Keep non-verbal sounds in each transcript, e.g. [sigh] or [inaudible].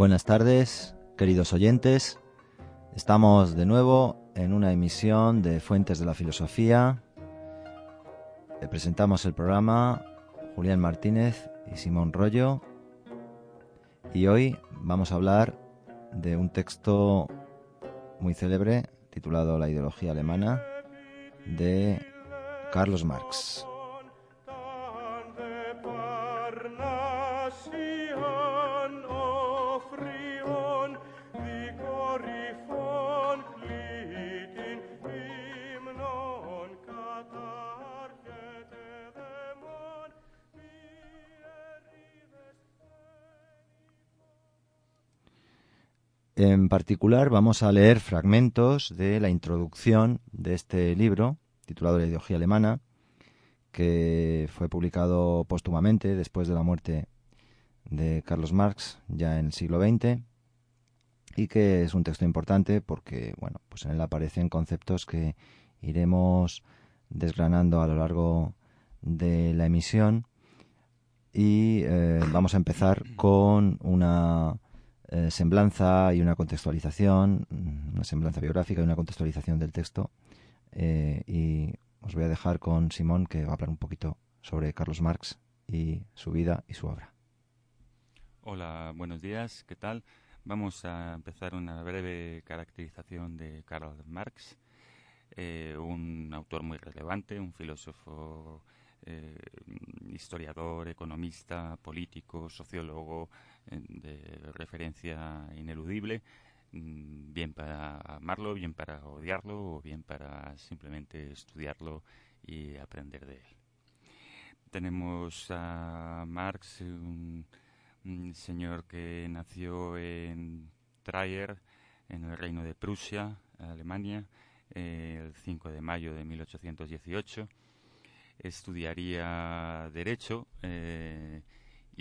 Buenas tardes, queridos oyentes. Estamos de nuevo en una emisión de Fuentes de la Filosofía. Presentamos el programa Julián Martínez y Simón Rollo. Y hoy vamos a hablar de un texto muy célebre titulado La ideología alemana de Carlos Marx. En particular vamos a leer fragmentos de la introducción de este libro, titulado La ideología alemana, que fue publicado póstumamente después de la muerte de Carlos Marx, ya en el siglo XX, y que es un texto importante porque, bueno, pues en él aparecen conceptos que iremos desgranando a lo largo de la emisión. Y eh, vamos a empezar con una eh, semblanza y una contextualización, mm, una semblanza biográfica y una contextualización del texto. Eh, y os voy a dejar con Simón, que va a hablar un poquito sobre Carlos Marx y su vida y su obra. Hola, buenos días, ¿qué tal? Vamos a empezar una breve caracterización de Karl Marx, eh, un autor muy relevante, un filósofo, historiador, economista, político, sociólogo, de referencia ineludible, mm, bien para amarlo, bien para odiarlo o bien para simplemente estudiarlo y aprender de él. Tenemos a Marx, un, señor que nació en Trier, en el reino de Prusia, Alemania, el 5 de mayo de 1818. Estudiaría Derecho. Eh,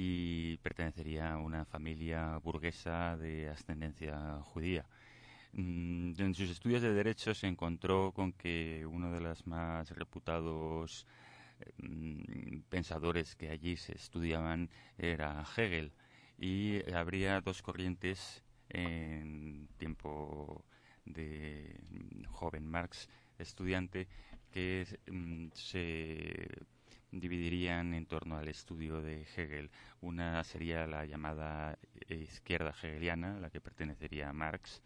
y pertenecería a una familia burguesa de ascendencia judía. Mm, en sus estudios de derecho se encontró con que uno de los más reputados mm, pensadores que allí se estudiaban era Hegel y habría dos corrientes en tiempo de mm, joven Marx estudiante que se dividirían en torno al estudio de Hegel. Una sería la llamada izquierda hegeliana, la que pertenecería a Marx,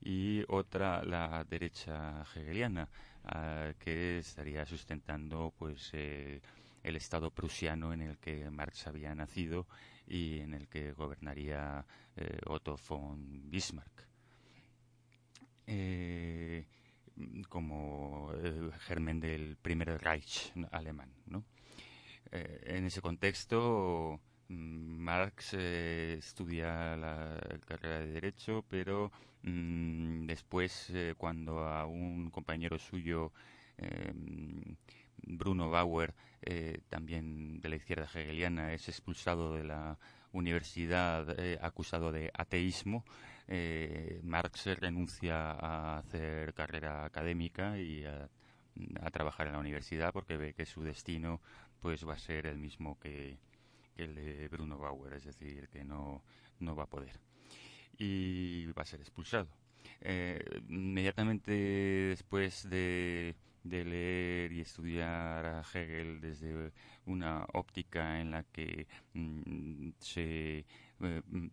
y otra la derecha hegeliana, que estaría sustentando pues eh, el Estado prusiano en el que Marx había nacido y en el que gobernaría eh, Otto von Bismarck. Eh, como el germen del primer Reich alemán, ¿no? Eh, en ese contexto, mm, Marx eh, estudia la carrera de Derecho, pero mm, después, eh, cuando a un compañero suyo, Bruno Bauer, también de la izquierda hegeliana, es expulsado de la universidad acusado de ateísmo, Marx renuncia a hacer carrera académica y a, a, trabajar en la universidad porque ve que su destino pues va a ser el mismo que, el de Bruno Bauer, es decir, que no, no va a poder. Y va a ser expulsado. Eh, inmediatamente después de, leer y estudiar a Hegel desde una óptica en la que mm, se eh, mm,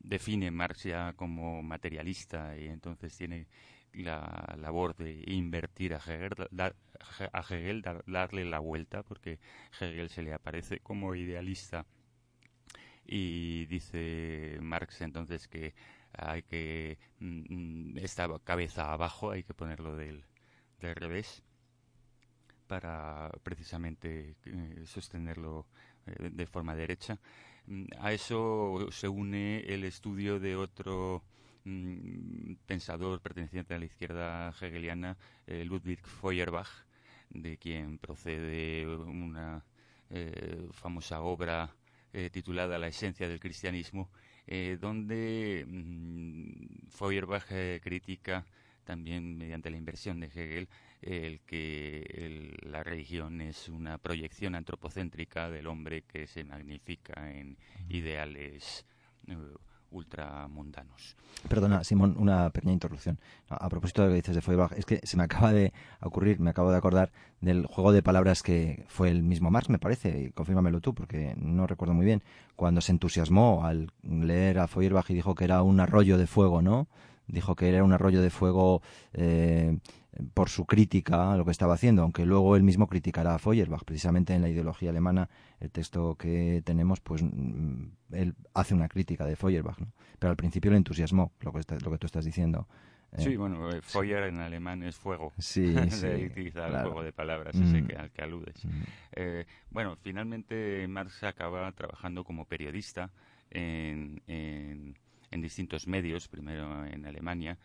define Marx ya como materialista y entonces tiene la labor de invertir a Hegel, a Hegel darle la vuelta, porque Hegel se le aparece como idealista y dice Marx entonces que hay que mm, mm, esta cabeza abajo hay que ponerlo del, revés para precisamente eh, sostenerlo eh, de forma derecha. Mm, a eso se une el estudio de otro pensador perteneciente a la izquierda hegeliana, Ludwig Feuerbach, de quien procede una famosa obra titulada La esencia del cristianismo, eh, donde mm, Feuerbach eh, critica también mediante la inversión de Hegel el que la religión es una proyección antropocéntrica del hombre que se magnifica en ideales eh, ultramundanos. Perdona, Simón, una pequeña interrupción. A, propósito de lo que dices de Feuerbach, es que se me acaba de ocurrir, me acabo de acordar del juego de palabras que fue el mismo Marx, me parece, y confírmamelo tú, porque no recuerdo muy bien, cuando se entusiasmó al leer a Feuerbach y dijo que era un arroyo de fuego, ¿no? Dijo que era un arroyo de fuego eh, por su crítica a lo que estaba haciendo, aunque luego él mismo criticará a Feuerbach. Precisamente en la ideología alemana, el texto que tenemos, pues mm, él hace una crítica de Feuerbach, ¿no? Pero al principio le entusiasmó lo que, lo que tú estás diciendo. Sí, eh, bueno, eh, Feuer en alemán es fuego. Sí, [laughs] sí. utiliza el juego de palabras ese mm. que, al que aludes. Mm. Eh, bueno, finalmente Marx acaba trabajando como periodista en, en, distintos medios, primero en Alemania,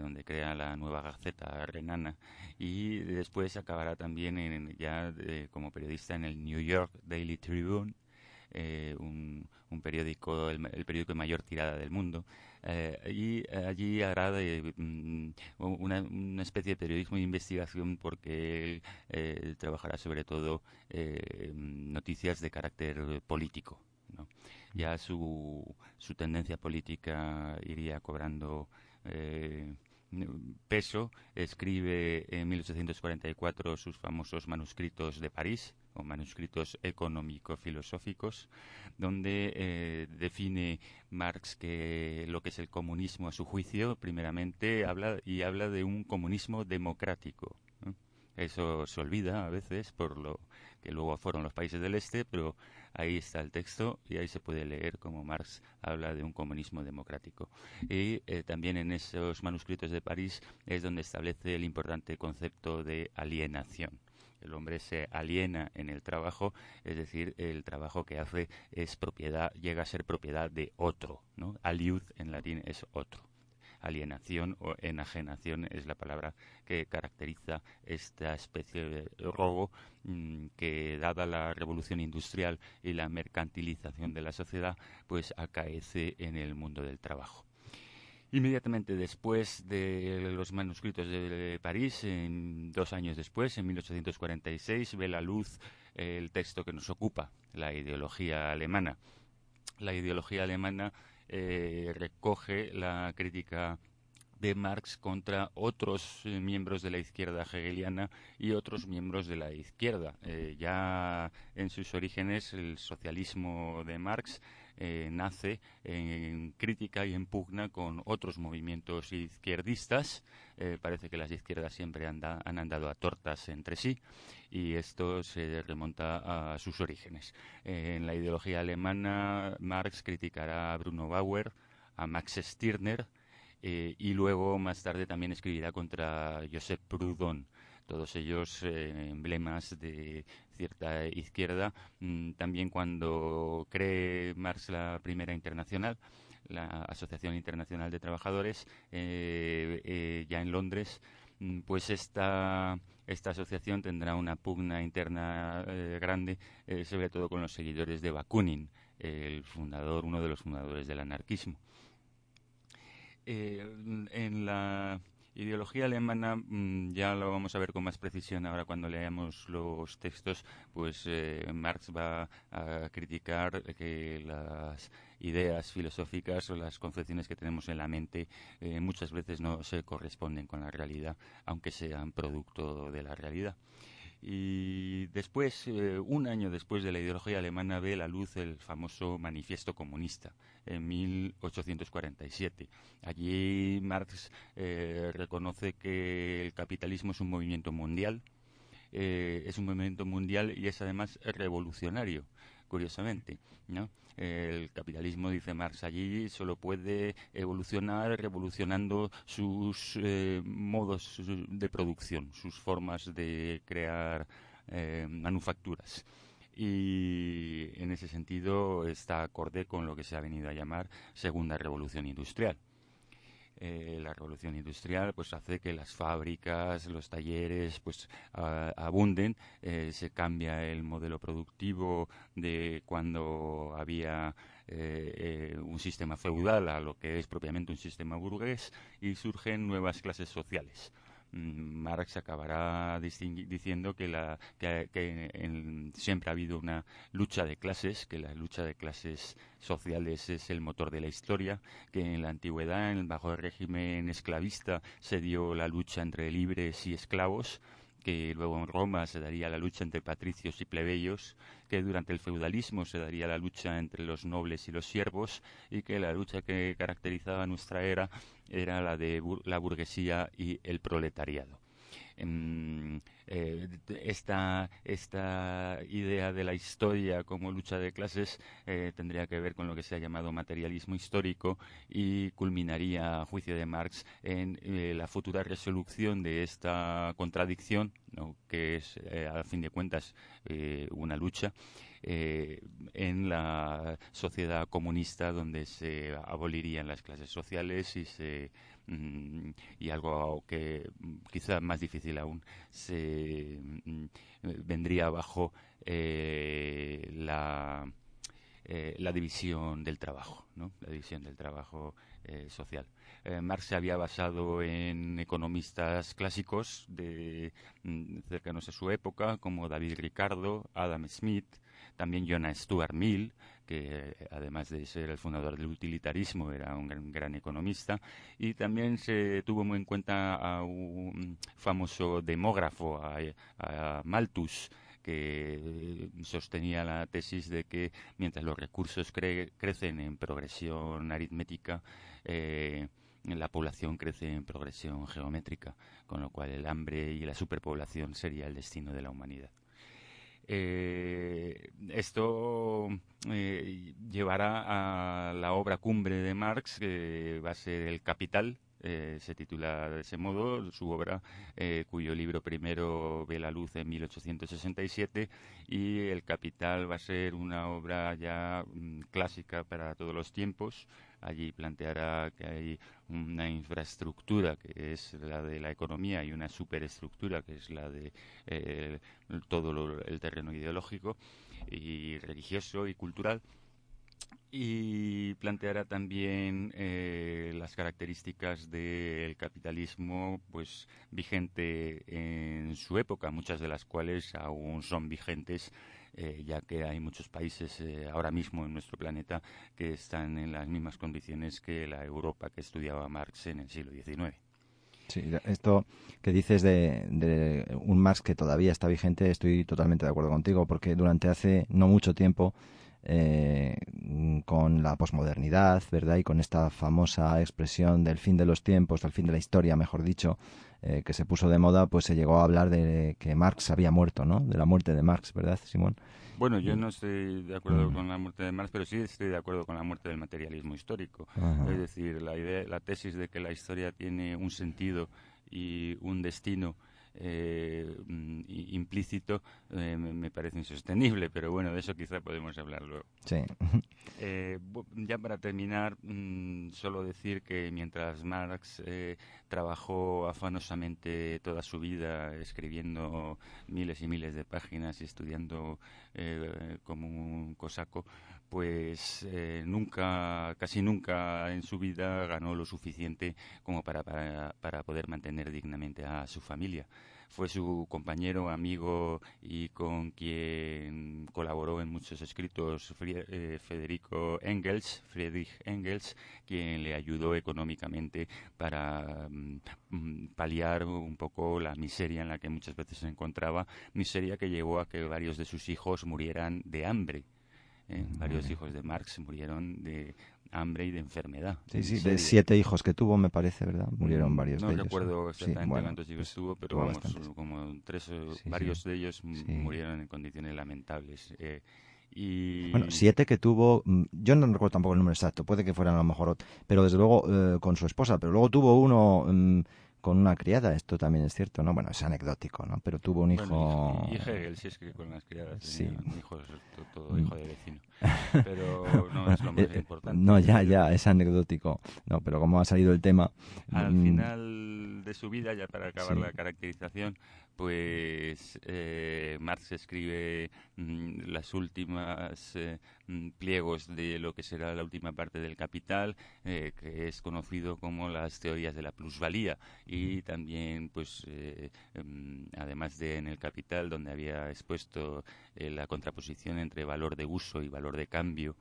donde crea la nueva Gaceta Renana, y después acabará también en, ya como periodista en el New York Daily Tribune, un, un, periódico, el, el, periódico de mayor tirada del mundo, eh, y eh, allí hará de, mm, una, una, especie de periodismo de investigación porque él eh, trabajará sobre todo noticias de carácter político. Ya su, su tendencia política iría cobrando peso, escribe en 1844 sus famosos manuscritos de París, o manuscritos económico-filosóficos, donde eh, define Marx que lo que es el comunismo a su juicio, primeramente habla y habla de un comunismo democrático. Eso se olvida a veces por lo que luego fueron los países del este, pero ahí está el texto y ahí se puede leer cómo Marx habla de un comunismo democrático. Y eh, también en esos manuscritos de París es donde establece el importante concepto de alienación el hombre se aliena en el trabajo, es decir, el trabajo que hace es propiedad, llega a ser propiedad de otro, ¿no? Aliud en latín es otro. Alienación o enajenación es la palabra que caracteriza esta especie de robo mm, que, dada la revolución industrial y la mercantilización de la sociedad, pues acaece en el mundo del trabajo. Inmediatamente después de los manuscritos de París, dos años después, en 1846, ve la luz el texto que nos ocupa, la ideología alemana. La ideología alemana eh, recoge la crítica de Marx contra otros eh, miembros de la izquierda hegeliana y otros miembros de la izquierda. Eh, ya en sus orígenes el socialismo de Marx eh, nace en crítica y en pugna con otros movimientos izquierdistas. Eh, parece que las izquierdas siempre han andado a tortas entre sí y esto se remonta a sus orígenes. Eh, en la ideología alemana, Marx criticará a Bruno Bauer, a Max Stirner, y luego más tarde también escribirá contra Josep Proudhon todos ellos eh, emblemas de cierta izquierda. Mm, también cuando cree Marx la primera internacional, la Asociación Internacional de Trabajadores, eh, eh, ya en Londres, mm, pues esta, esta asociación tendrá una pugna interna grande, sobre todo con los seguidores de Bakunin, el fundador, uno de los fundadores del anarquismo. en la Ideología alemana, mm, ya lo vamos a ver con más precisión ahora cuando leamos los textos, pues eh, Marx va a criticar que las ideas filosóficas o las concepciones que tenemos en la mente eh, muchas veces no se corresponden con la realidad, aunque sean producto de la realidad. Y después, eh, un año después de la ideología alemana, ve la luz el famoso Manifiesto Comunista, en 1847. Allí Marx eh, reconoce que el capitalismo es un movimiento mundial, eh, es un movimiento mundial y es además revolucionario curiosamente, ¿no? El capitalismo, dice Marx allí, solo puede evolucionar revolucionando sus eh, modos de producción, sus formas de crear eh, manufacturas y en ese sentido está acorde con lo que se ha venido a llamar segunda revolución industrial. Eh, la revolución industrial pues hace que las fábricas, los talleres pues abunden, eh, se cambia el modelo productivo de cuando había eh, un sistema feudal a lo que es propiamente un sistema burgués y surgen nuevas clases sociales. Mm, Marx acabará diciendo que, siempre ha habido una lucha de clases, que la lucha de clases sociales es el motor de la historia, que en la antigüedad, en, bajo el régimen esclavista, se dio la lucha entre libres y esclavos, que luego en Roma se daría la lucha entre patricios y plebeyos, que durante el feudalismo se daría la lucha entre los nobles y los siervos, y que la lucha que caracterizaba nuestra era era la de la burguesía y el proletariado. Em, eh, esta, esta idea de la historia como lucha de clases eh, tendría que ver con lo que se ha llamado materialismo histórico y culminaría, a juicio de Marx, en eh, la futura resolución de esta contradicción, que es, a fin de cuentas, una lucha. En la sociedad comunista donde se abolirían las clases sociales y se Mm, y algo que mm, quizá más difícil aún se mm, vendría bajo eh, la eh, la división del trabajo, ¿no? la división del trabajo eh, social. Marx se había basado en economistas clásicos de, cercanos a su época, como David Ricardo, Adam Smith, también Jonas Stuart Mill, que además de ser el fundador del utilitarismo era un gran, economista, y también se tuvo muy en cuenta a un famoso demógrafo, a, Malthus, que sostenía la tesis de que mientras los recursos crecen en progresión aritmética, eh, la población crece en progresión geométrica, con lo cual el hambre y la superpoblación sería el destino de la humanidad. Eh, esto eh, llevará a la obra cumbre de Marx, que va a ser El Capital, eh, se titula de ese modo, su obra, cuyo libro primero ve la luz en 1867, y El Capital va a ser una obra ya mm, clásica para todos los tiempos, allí planteará que hay una infraestructura que es la de la economía y una superestructura que es la de eh, todo el terreno ideológico y religioso y cultural. Y planteará también eh, las características del capitalismo pues vigente en su época muchas de las cuales aún son vigentes eh, ya que hay muchos países eh, ahora mismo en nuestro planeta que están en las mismas condiciones que la Europa que estudiaba Marx en el siglo XIX. Sí, esto que dices de, de, un Marx que todavía está vigente, estoy totalmente de acuerdo contigo, porque durante hace no mucho tiempo eh, con la posmodernidad, ¿verdad? Y con esta famosa expresión del fin de los tiempos, del fin de la historia, mejor dicho, eh, que se puso de moda, pues se llegó a hablar de que Marx había muerto, ¿no? De la muerte de Marx, ¿verdad, Simón? Bueno, yo no estoy de acuerdo mm. con la muerte de Marx, pero sí estoy de acuerdo con la muerte del materialismo histórico. Es decir, la, idea, la tesis de que la historia tiene un sentido y un destino eh, mm, implícito eh, me parece insostenible, pero bueno, de eso quizá podemos hablar luego. Sí. [laughs] Eh, ya para terminar, mm, solo decir que mientras Marx trabajó afanosamente toda su vida escribiendo miles y miles de páginas y estudiando como un cosaco, pues nunca, casi nunca en su vida ganó lo suficiente como para, para poder mantener dignamente a su familia fue su compañero, amigo y con quien colaboró en muchos escritos eh, Federico Engels, Friedrich Engels, quien le ayudó económicamente para mm, paliar un poco la miseria en la que muchas veces se encontraba, miseria que llevó a que varios de sus hijos murieran de hambre. Eh, varios hijos de Marx murieron de hambre y de enfermedad. Sí, sí, de siete hijos que tuvo, me parece, ¿verdad? Murieron mm, varios de ellos. No recuerdo exactamente cuántos hijos tuvo, pero vamos, como tres, varios de ellos murieron en condiciones lamentables. Eh, Y... Bueno, siete que tuvo, mm, yo no recuerdo tampoco el número exacto, puede que fueran a lo mejor, pero desde luego eh, con su esposa, pero luego tuvo uno mm, con una criada, esto también es cierto, ¿no? Bueno, es anecdótico, ¿no? Pero tuvo un hijo... y, Hegel, sí es que con las criadas sí. un hijo, todo, hijo de vecino. Pero no es lo [laughs] más eh, importante. No, ya, ya, es anecdótico. No, pero como ha salido el tema... Al final de su vida, ya para acabar la caracterización, pues eh, Marx escribe mm, las últimas eh, mm, pliegos de lo que será la última parte del Capital, eh, que es conocido como las teorías de la plusvalía, y también, pues, em, además de en el Capital, donde había expuesto la contraposición entre valor de uso y valor de cambio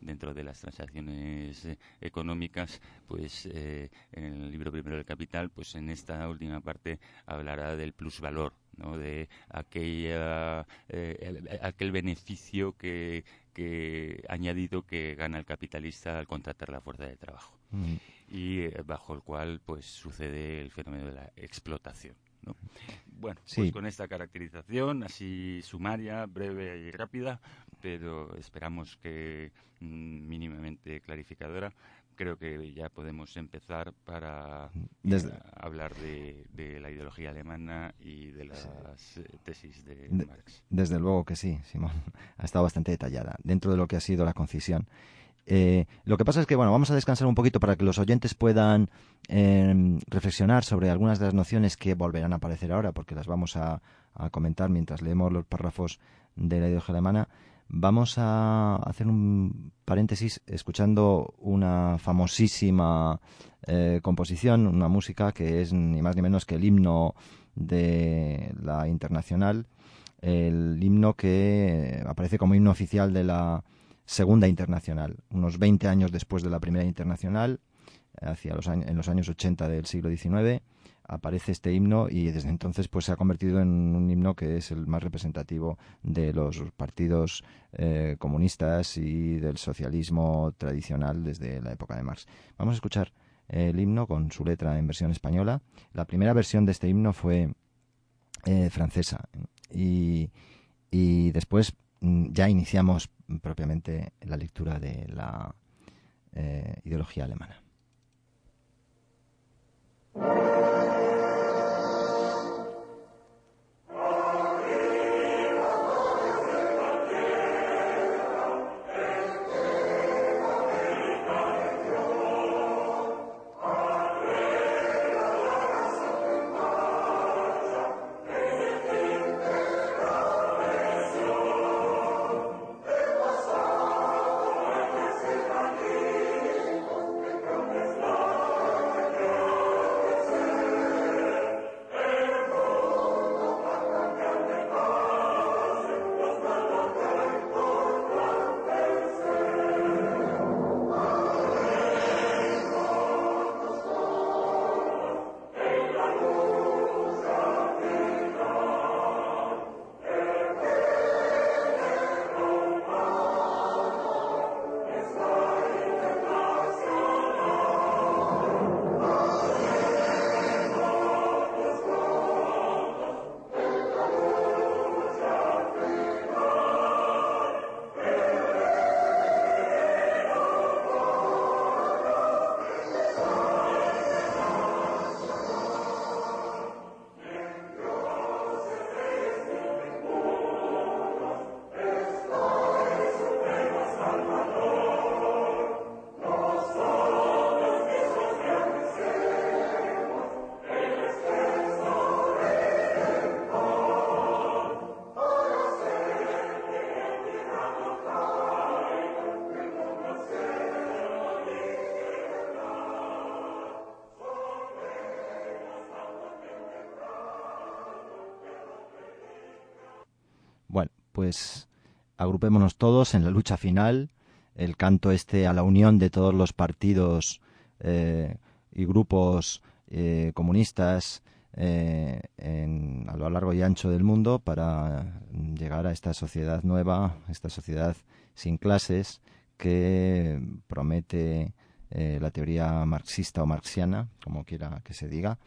dentro de las transacciones económicas, pues en el libro primero del Capital, pues en esta última parte hablará del plusvalor, ¿no? de aquella, eh, aquel beneficio que, que añadido que gana el capitalista al contratar la fuerza de trabajo mm. Y eh, bajo el cual pues sucede el fenómeno de la explotación. ¿no? Bueno, pues con esta caracterización así sumaria, breve y rápida, pero esperamos que mm, mínimamente clarificadora, creo que ya podemos empezar para eh, hablar de, la ideología alemana y de las eh, tesis de, Marx. Desde luego que sí, Simón. [laughs] Ha estado bastante detallada dentro de lo que ha sido la concisión. Eh, lo que pasa es que, bueno, vamos a descansar un poquito para que los oyentes puedan em, reflexionar sobre algunas de las nociones que volverán a aparecer ahora, porque las vamos a comentar mientras leemos los párrafos de la ideología alemana. Vamos a hacer un paréntesis escuchando una famosísima eh, composición, una música que es ni más ni menos que el himno de la internacional, el himno que aparece como himno oficial de la segunda internacional, unos 20 años después de la primera internacional, hacia los años, en los años 80 del siglo XIX aparece este himno y desde entonces pues se ha convertido en un himno que es el más representativo de los partidos eh, comunistas y del socialismo tradicional desde la época de Marx. Vamos a escuchar el himno con su letra en versión española. La primera versión de este himno fue eh, francesa y, y después mm, ya iniciamos propiamente la lectura de la eh, ideología alemana. Pues agrupémonos todos en la lucha final, el canto este a la unión de todos los partidos eh, y grupos eh, comunistas eh, a lo largo y ancho del mundo para llegar a esta sociedad nueva, esta sociedad sin clases que promete eh, la teoría marxista o marxiana, como quiera que se diga,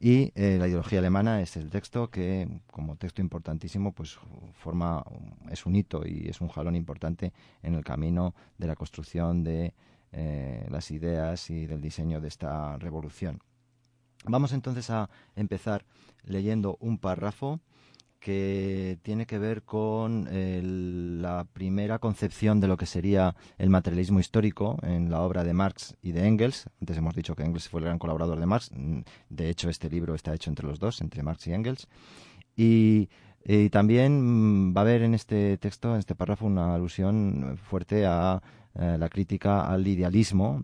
y eh, la ideología alemana es el texto que, como texto importantísimo, pues forma es un hito y es un jalón importante en el camino de la construcción de eh, las ideas y del diseño de esta revolución. Vamos entonces a empezar leyendo un párrafo que tiene que ver con la primera concepción de lo que sería el materialismo histórico en la obra de Marx y de Engels. Antes hemos dicho que Engels fue el gran colaborador de Marx. De hecho, este libro está hecho entre los dos, entre Marx y Engels. Y, también mm, va a haber en este texto, en este párrafo, una alusión fuerte a eh, la crítica al idealismo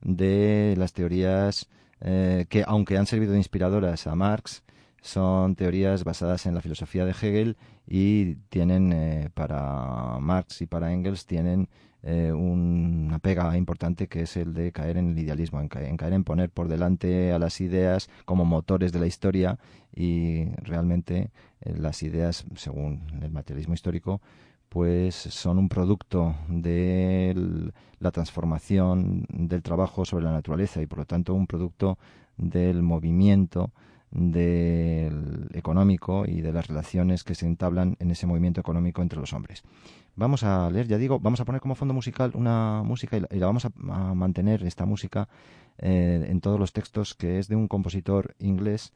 de las teorías eh, que, aunque han servido de inspiradoras a Marx, son teorías basadas en la filosofía de Hegel y tienen eh, para Marx y para Engels tienen eh, una pega importante que es el de caer en el idealismo, en caer, en poner por delante a las ideas como motores de la historia y realmente eh, las ideas, según el materialismo histórico, pues son un producto de la transformación del trabajo sobre la naturaleza y por lo tanto un producto del movimiento del económico y de las relaciones que se entablan en ese movimiento económico entre los hombres. Vamos a leer, ya digo, vamos a poner como fondo musical una música y la, vamos a, mantener esta música eh, en todos los textos que es de un compositor inglés,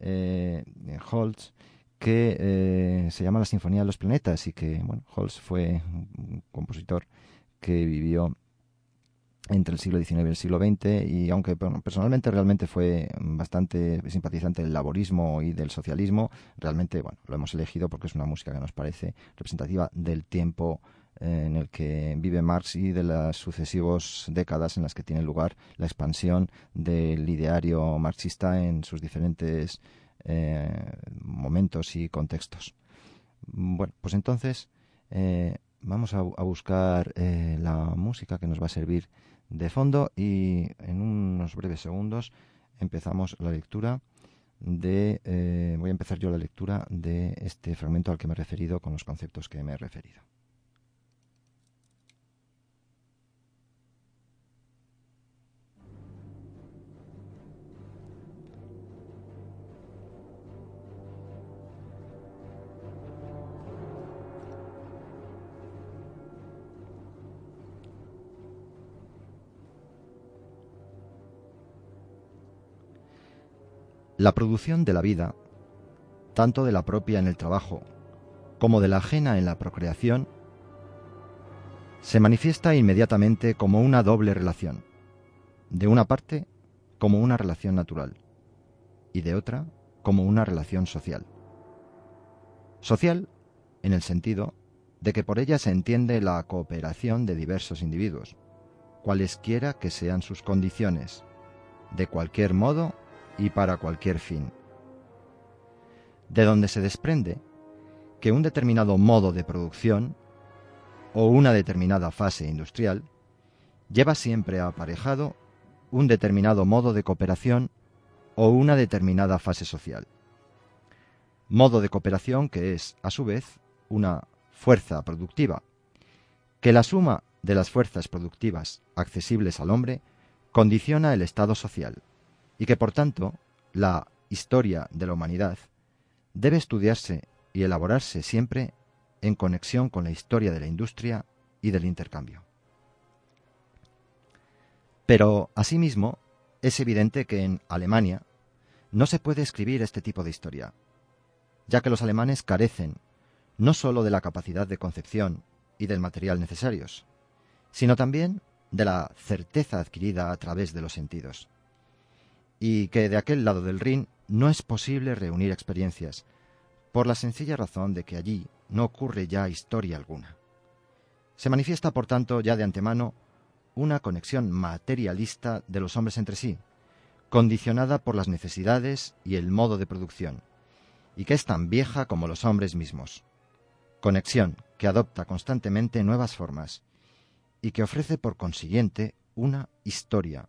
eh, Holtz, que eh, se llama La Sinfonía de los Planetas y que, bueno, Holtz fue un compositor que vivió entre el siglo XIX y el siglo XX y aunque personalmente realmente fue bastante simpatizante del laborismo y del socialismo, realmente bueno, lo hemos elegido porque es una música que nos parece representativa del tiempo eh, en el que vive Marx y de las sucesivas décadas en las que tiene lugar la expansión del ideario marxista en sus diferentes eh, momentos y contextos. Bueno, pues entonces eh, vamos a, buscar la música que nos va a servir de fondo y en unos breves segundos empezamos la lectura de eh, voy a empezar yo la lectura de este fragmento al que me he referido con los conceptos que me he referido. La producción de la vida, tanto de la propia en el trabajo como de la ajena en la procreación, se manifiesta inmediatamente como una doble relación, de una parte como una relación natural y de otra como una relación social. Social en el sentido de que por ella se entiende la cooperación de diversos individuos, cualesquiera que sean sus condiciones, de cualquier modo y para cualquier fin. De donde se desprende que un determinado modo de producción o una determinada fase industrial lleva siempre aparejado un determinado modo de cooperación o una determinada fase social. Modo de cooperación que es, a su vez, una fuerza productiva, que la suma de las fuerzas productivas accesibles al hombre condiciona el estado social y que por tanto la historia de la humanidad debe estudiarse y elaborarse siempre en conexión con la historia de la industria y del intercambio. Pero, asimismo, es evidente que en Alemania no se puede escribir este tipo de historia, ya que los alemanes carecen no sólo de la capacidad de concepción y del material necesarios, sino también de la certeza adquirida a través de los sentidos y que de aquel lado del Rin no es posible reunir experiencias, por la sencilla razón de que allí no ocurre ya historia alguna. Se manifiesta, por tanto, ya de antemano una conexión materialista de los hombres entre sí, condicionada por las necesidades y el modo de producción, y que es tan vieja como los hombres mismos. Conexión que adopta constantemente nuevas formas y que ofrece por consiguiente una historia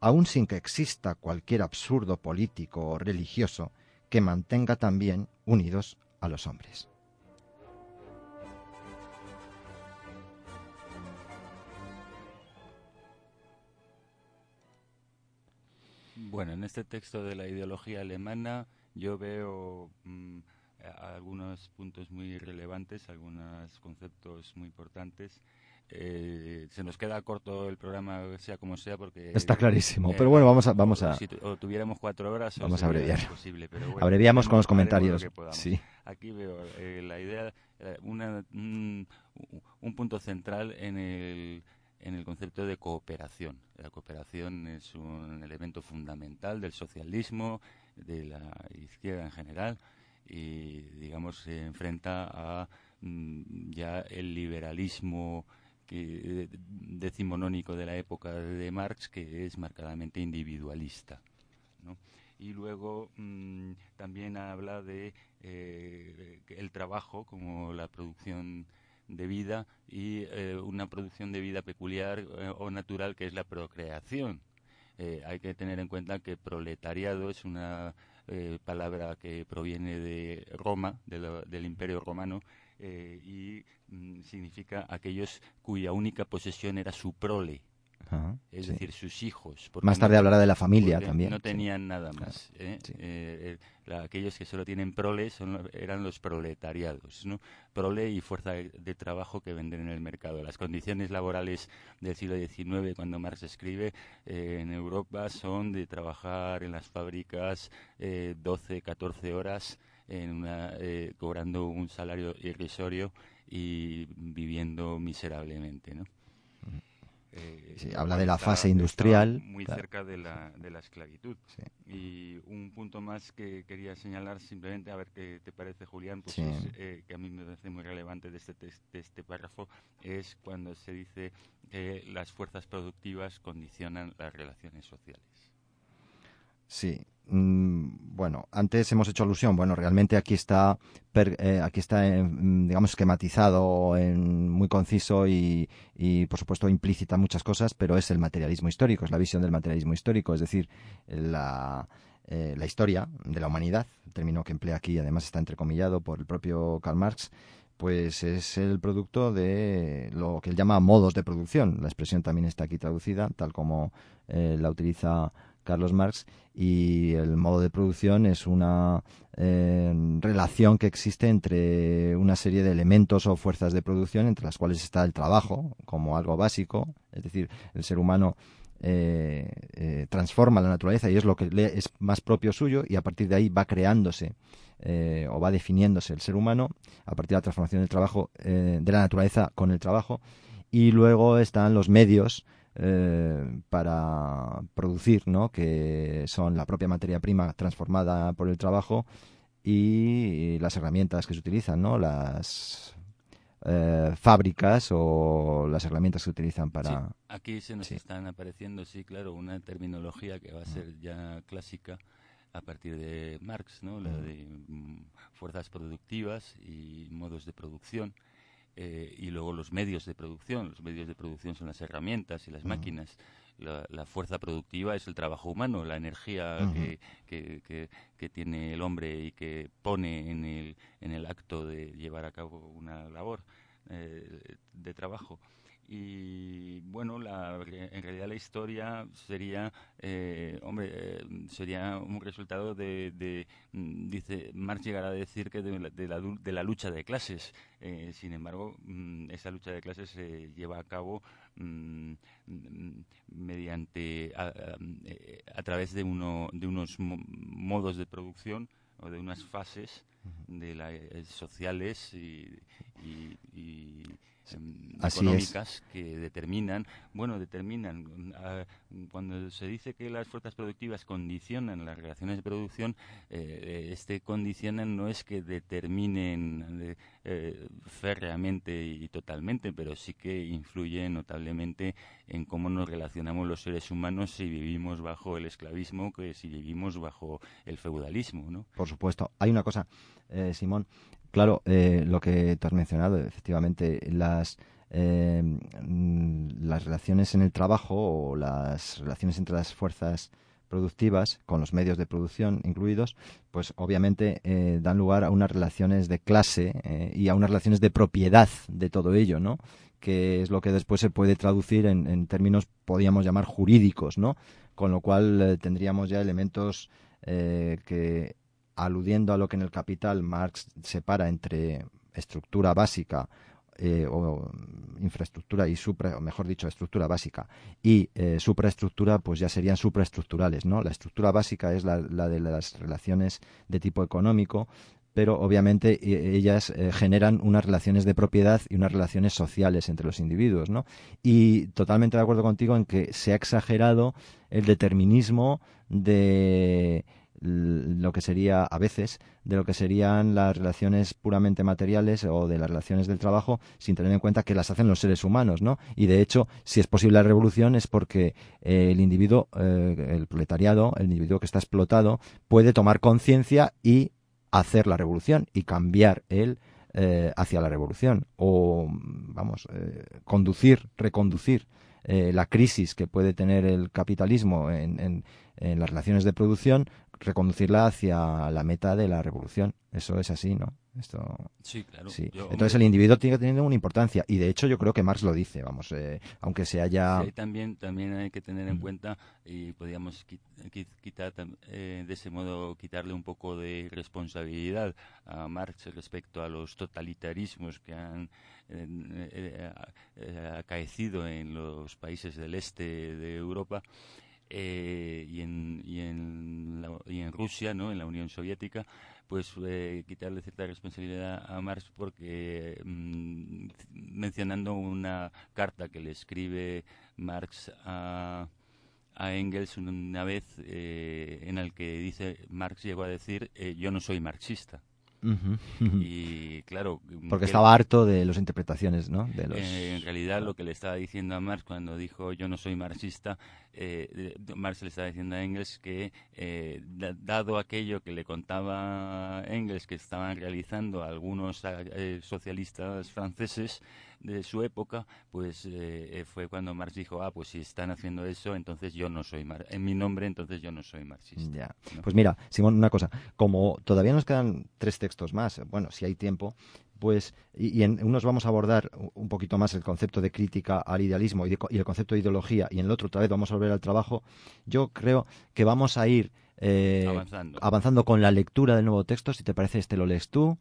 aun sin que exista cualquier absurdo político o religioso que mantenga también unidos a los hombres. Bueno, en este texto de la ideología alemana yo veo mm, algunos puntos muy relevantes, algunos conceptos muy importantes. Eh, se nos queda corto el programa, sea como sea, porque... Está clarísimo, pero bueno, vamos a... Vamos a... Si tuviéramos cuatro horas... Vamos a abreviar. Posible, pero Abreviamos con los comentarios. Sí. Aquí veo eh, la idea, eh, una, un, punto central en el, en el concepto de cooperación. La cooperación es un elemento fundamental del socialismo, de la izquierda en general, y digamos se enfrenta a mm, ya el liberalismo que, decimonónico de la época de Marx, que es marcadamente individualista. Y luego mm, también habla de eh, el trabajo como la producción de vida y eh, una producción de vida peculiar eh, o natural que es la procreación. hay que tener en cuenta que proletariado es una palabra que proviene de Roma, del Imperio Romano, eh, y mm, significa aquellos cuya única posesión era su prole. es decir, sus hijos. Más tarde hablará de la familia también. No tenían nada más. ¿eh? Eh, aquellos que solo tienen prole son, eran los proletariados. ¿no? Prole y fuerza de, trabajo que venden en el mercado. Las condiciones laborales del siglo XIX, cuando Marx escribe, en Europa son de trabajar en las fábricas 12, 14 horas en una, eh, cobrando un salario irrisorio y viviendo miserablemente, ¿no? Eh, habla de la fase industrial. Muy cerca de la, de la esclavitud. Y un punto más que quería señalar, simplemente a ver qué te parece, Julián, pues eh, que a mí me parece muy relevante de este, de este párrafo, es cuando se dice que las fuerzas productivas condicionan las relaciones sociales. Sí, bueno, antes hemos hecho alusión, bueno, realmente aquí está, eh, aquí está, eh, mm, digamos, esquematizado, en, muy conciso y, por supuesto, implícita muchas cosas, pero es el materialismo histórico, es la visión del materialismo histórico, es decir, la, eh, la historia de la humanidad, el término que emplea aquí, además está entrecomillado por el propio Karl Marx, pues es el producto de lo que él llama modos de producción. La expresión también está aquí traducida, tal como la utiliza Carlos Marx, y el modo de producción es una eh, relación que existe entre una serie de elementos o fuerzas de producción, entre las cuales está el trabajo como algo básico, es decir, el ser humano eh, eh, transforma la naturaleza y es lo que le es más propio suyo y a partir de ahí va creándose o va definiéndose el ser humano a partir de la transformación del trabajo de la naturaleza con el trabajo. Y luego están los medios eh, para producir, ¿no? que son la propia materia prima transformada por el trabajo y las herramientas que se utilizan, ¿no? las eh, fábricas o las herramientas que se utilizan para... aquí se nos están apareciendo, sí, claro, una terminología que va a ser ya clásica a partir de Marx, ¿no? la de mm, fuerzas productivas y modos de producción eh, y luego los medios de producción. Los medios de producción son las herramientas y las máquinas. La, fuerza productiva es el trabajo humano, la energía que, que, que, tiene el hombre y que pone en el, en el acto de llevar a cabo una labor eh, de trabajo y bueno la, en realidad la historia sería eh, hombre eh, sería un resultado de, de, mm, dice Marx llegará a decir que de la, de la, lucha de clases. Eh, sin embargo mm, esa lucha de clases se lleva a cabo mm, mediante a, a, través de uno de unos modos de producción o de unas fases de la, sociales y, y Em, económicas que determinan, bueno, determinan, ah, cuando se dice que las fuerzas productivas condicionan las relaciones de producción, eh, este condicionan no es que determinen eh, férreamente y totalmente, pero sí que influye notablemente en cómo nos relacionamos los seres humanos si vivimos bajo el esclavismo que si vivimos bajo el feudalismo, ¿no? Por supuesto. Hay una cosa, eh, Simón, Claro, eh, lo que tú has mencionado, efectivamente, las, eh, las relaciones en el trabajo o las relaciones entre las fuerzas productivas, con los medios de producción incluidos, pues obviamente eh, dan lugar a unas relaciones de clase y a unas relaciones de propiedad de todo ello, ¿no? que es lo que después se puede traducir en, términos, podríamos llamar, jurídicos, ¿no? Con lo cual eh, tendríamos ya elementos eh, que, aludiendo a lo que en el Capital Marx separa entre estructura básica eh, o infraestructura y supra, o mejor dicho, estructura básica y eh, supraestructura, pues ya serían supraestructurales, ¿no? La estructura básica es la, de las relaciones de tipo económico, pero obviamente ellas eh, generan unas relaciones de propiedad y unas relaciones sociales entre los individuos, ¿no? Y totalmente de acuerdo contigo en que se ha exagerado el determinismo de lo que sería a veces de lo que serían las relaciones puramente materiales o de las relaciones del trabajo sin tener en cuenta que las hacen los seres humanos, ¿no? Y de hecho, si es posible la revolución es porque eh, el individuo, eh, el proletariado, el individuo que está explotado, puede tomar conciencia y hacer la revolución y cambiar él eh, hacia la revolución o, vamos, conducir, reconducir la crisis que puede tener el capitalismo en, en las relaciones de producción reconducirla hacia la meta de la revolución. Eso es así, ¿no? Esto, sí, claro. Sí. Entonces el individuo tiene que tener una importancia y de hecho yo creo que Marx lo dice, vamos, eh, aunque se haya... Sí, también, también hay que tener en mm. cuenta y podríamos quitar eh, de ese modo quitarle un poco de responsabilidad a Marx respecto a los totalitarismos que han eh, acaecido en los países del este de Europa eh, y, en, y, en y en Rusia, ¿no? en la Unión Soviética, pues eh, quitarle cierta responsabilidad a Marx porque mm, mencionando una carta que le escribe Marx a, a Engels una vez eh, en el que dice Marx llegó a decir yo no soy marxista y claro. Porque estaba harto de las interpretaciones, ¿no? De los... en realidad, lo que le estaba diciendo a Marx cuando dijo yo no soy marxista, eh, Marx le estaba diciendo a Engels que, eh, dado aquello que le contaba Engels que estaban realizando algunos eh, socialistas franceses, de su época, pues eh, fue cuando Marx dijo, ah, pues si están haciendo eso, entonces yo no soy, en mi nombre, entonces yo no soy marxista. Ya. Pues mira, Simón, una cosa, como todavía nos quedan tres textos más, bueno, si hay tiempo, pues, y, en unos vamos a abordar un poquito más el concepto de crítica al idealismo y, y el concepto de ideología, y en el otro otra vez vamos a volver al trabajo, yo creo que vamos a ir eh, avanzando. con la lectura del nuevo texto. Si te parece, este lo lees tú.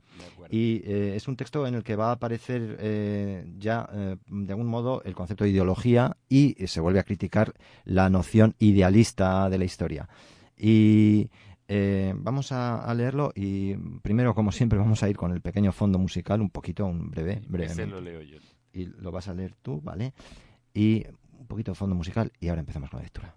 Y eh, es un texto en el que va a aparecer eh, ya, de algún modo, el concepto de ideología y se vuelve a criticar la noción idealista de la historia. Y vamos a, leerlo y primero, como siempre, vamos a ir con el pequeño fondo musical, un poquito, un breve, breve. lo leo yo. Y lo vas a leer tú, ¿vale? Y un poquito de fondo musical y ahora empezamos con la lectura.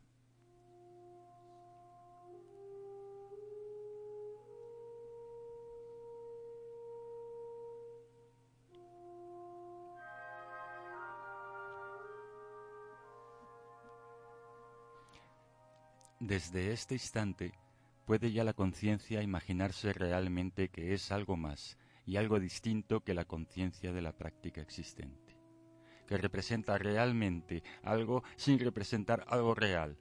Desde este instante puede ya la conciencia imaginarse realmente que es algo más y algo distinto que la conciencia de la práctica existente, que representa realmente algo sin representar algo real.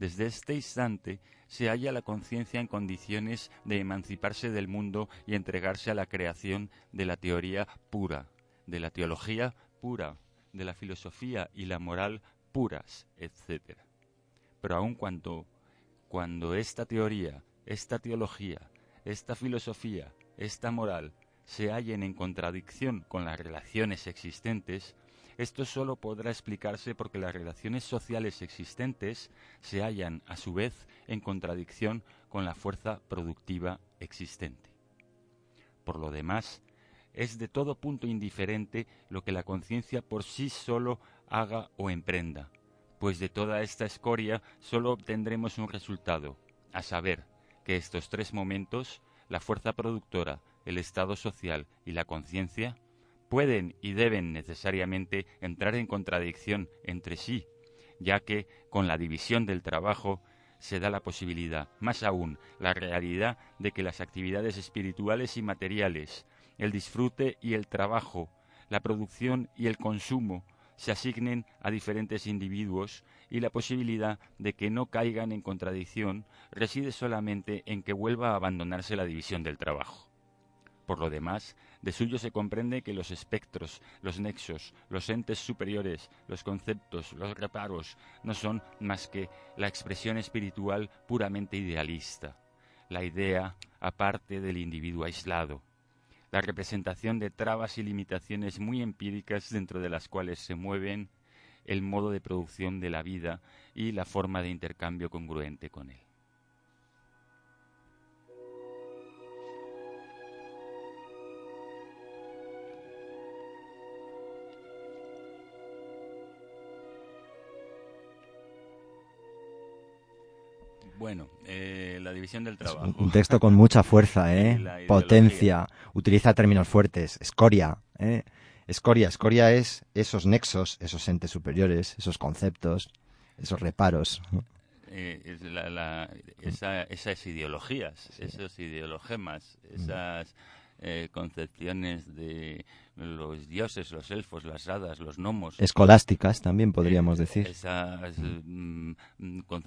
Desde este instante se halla la conciencia en condiciones de emanciparse del mundo y entregarse a la creación de la teoría pura, de la teología pura, de la filosofía y la moral puras, etc pero aun cuando, cuando esta teoría, esta teología, esta filosofía, esta moral se hallen en contradicción con las relaciones existentes, esto solo podrá explicarse porque las relaciones sociales existentes se hallan, a su vez, en contradicción con la fuerza productiva existente. Por lo demás, es de todo punto indiferente lo que la conciencia por sí solo haga o emprenda, pues de toda esta escoria solo obtendremos un resultado, a saber, que estos tres momentos, la fuerza productora, el estado social y la conciencia, pueden y deben necesariamente entrar en contradicción entre sí, ya que con la división del trabajo se da la posibilidad, más aún la realidad de que las actividades espirituales y materiales, el disfrute y el trabajo, la producción y el consumo, se asignen a diferentes individuos y la posibilidad de que no caigan en contradicción reside solamente en que vuelva a abandonarse la división del trabajo. Por lo demás, de suyo se comprende que los espectros, los nexos, los entes superiores, los conceptos, los reparos, no son más que la expresión espiritual puramente idealista, la idea aparte del individuo aislado, la representación de trabas y limitaciones muy empíricas dentro de las cuales se mueven el modo de producción de la vida y la forma de intercambio congruente con él. Bueno, eh, la división del trabajo. Un texto con mucha fuerza, [laughs] ¿eh? Potencia. Utiliza términos fuertes. Escoria, ¿eh? Escoria. Escoria es esos nexos, esos entes superiores, esos conceptos, esos reparos. Eh, esas ideologías, esos ideologemas, esas eh, concepciones de los dioses, los elfos, las hadas, los gnomos. Escolásticas también podríamos eh, decir. Esas mm,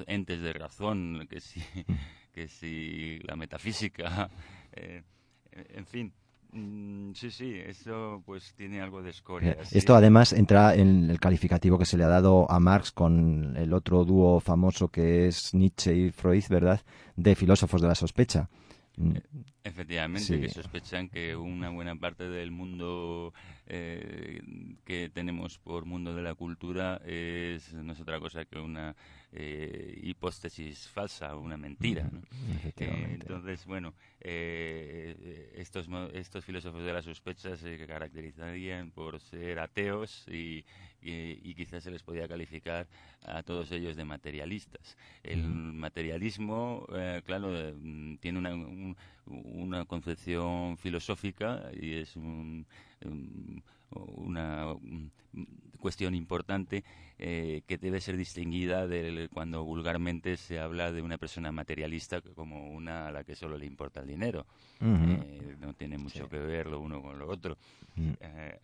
entes de razón, que si, [laughs] que si la metafísica, eh, en fin. Mm, sí, sí, eso pues tiene algo de escoria. Esto además entra en el calificativo que se le ha dado a Marx con el otro dúo famoso que es Nietzsche y Freud, ¿verdad? De filósofos de la sospecha. Efectivamente, que sospechan que una buena parte del mundo eh, que tenemos por mundo de la cultura es no es otra cosa que una eh, hipótesis falsa, una mentira. Eh, entonces, bueno, estos, estos filósofos de la sospecha se caracterizarían por ser ateos y, y, quizás se les podía calificar a todos ellos de materialistas. El materialismo, claro, tiene una, una concepción filosófica y es una cuestión importante eh, que debe ser distinguida de cuando vulgarmente se habla de una persona materialista como una a la que solo le importa el dinero. Eh, no tiene mucho que ver lo uno con lo otro. Mm. Eh,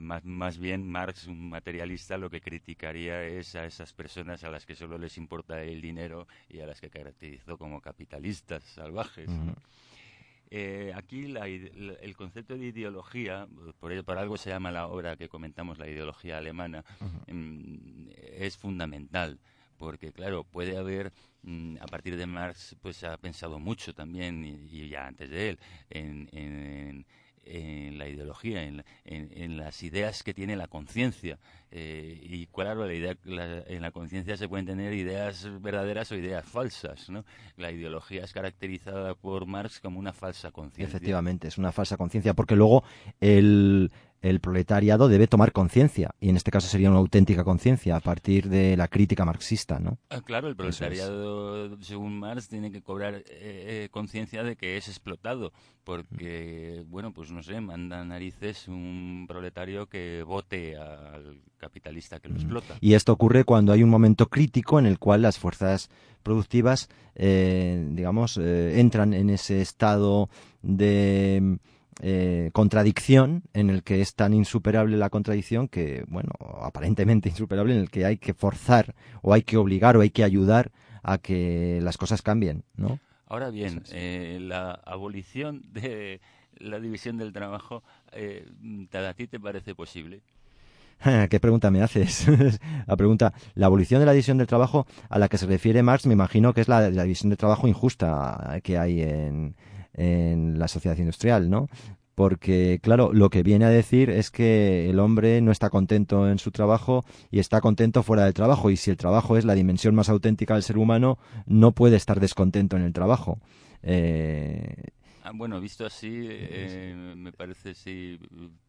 más, más, bien Marx, un materialista, lo que criticaría es a esas personas a las que solo les importa el dinero y a las que caracterizó como capitalistas salvajes. Eh, aquí el concepto de ideología, por, ello, por algo se llama la obra que comentamos, la ideología alemana, em, es fundamental porque claro, puede haber, mm, a partir de Marx, pues ha pensado mucho también, y, ya antes de él, en, en la ideología, en, en, las ideas que tiene la conciencia. Eh, y claro, la idea, en la conciencia se pueden tener ideas verdaderas o ideas falsas. ¿no? La ideología es caracterizada por Marx como una falsa conciencia. Efectivamente, es una falsa conciencia, porque luego el, el proletariado debe tomar conciencia, y en este caso sería una auténtica conciencia a partir de la crítica marxista, ¿no? Ah, claro, el proletariado, según Marx, tiene que cobrar eh, eh, conciencia de que es explotado, porque, bueno, pues no sé, manda narices un proletario que vote al capitalista que lo explota. Y esto ocurre cuando hay un momento crítico en el cual las fuerzas productivas, eh, digamos, entran en ese estado de eh, contradicción en el que es tan insuperable la contradicción que, bueno, aparentemente [laughs] insuperable en el que hay que forzar o hay que obligar o hay que ayudar a que las cosas cambien, ¿no? Ahora bien, eh, la abolición de la división del trabajo, eh, ¿a ti te parece posible? [laughs] ¿Qué pregunta me haces? [laughs] la pregunta, la abolición de la división del trabajo a la que se refiere Marx, me imagino que es la, la división del trabajo injusta que hay en, en la sociedad industrial, ¿no? Porque, claro, lo que viene a decir es que el hombre no está contento en su trabajo y está contento fuera del trabajo. Y si el trabajo es la dimensión más auténtica del ser humano, no puede estar descontento en el trabajo. Eh, ah, bueno, visto así, eh, me parece sí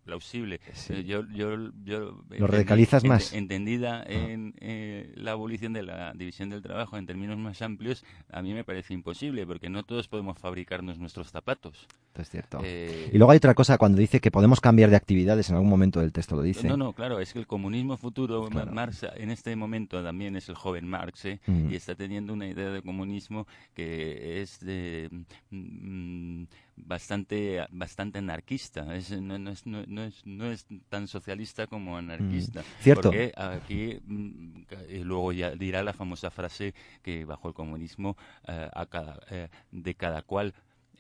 plausible. Eh, yo, yo, yo ¿Lo radicalizas más? Entendida ah. en eh, la abolición de la división del trabajo en términos más amplios, a mí me parece imposible, porque no todos podemos fabricarnos nuestros zapatos. es cierto. Eh, y luego hay otra cosa, cuando dice que podemos cambiar de actividades, en algún momento del texto lo dice. No, no, claro, es que el comunismo futuro, Marx en este momento también es el joven Marx, mm. y está teniendo una idea de comunismo que es de... Mm, bastante bastante anarquista. Es, no, no, es, no, es, no es tan socialista como anarquista. Mm, cierto. Porque aquí mm, luego ya dirá la famosa frase que bajo el comunismo eh, a cada, eh, de cada cual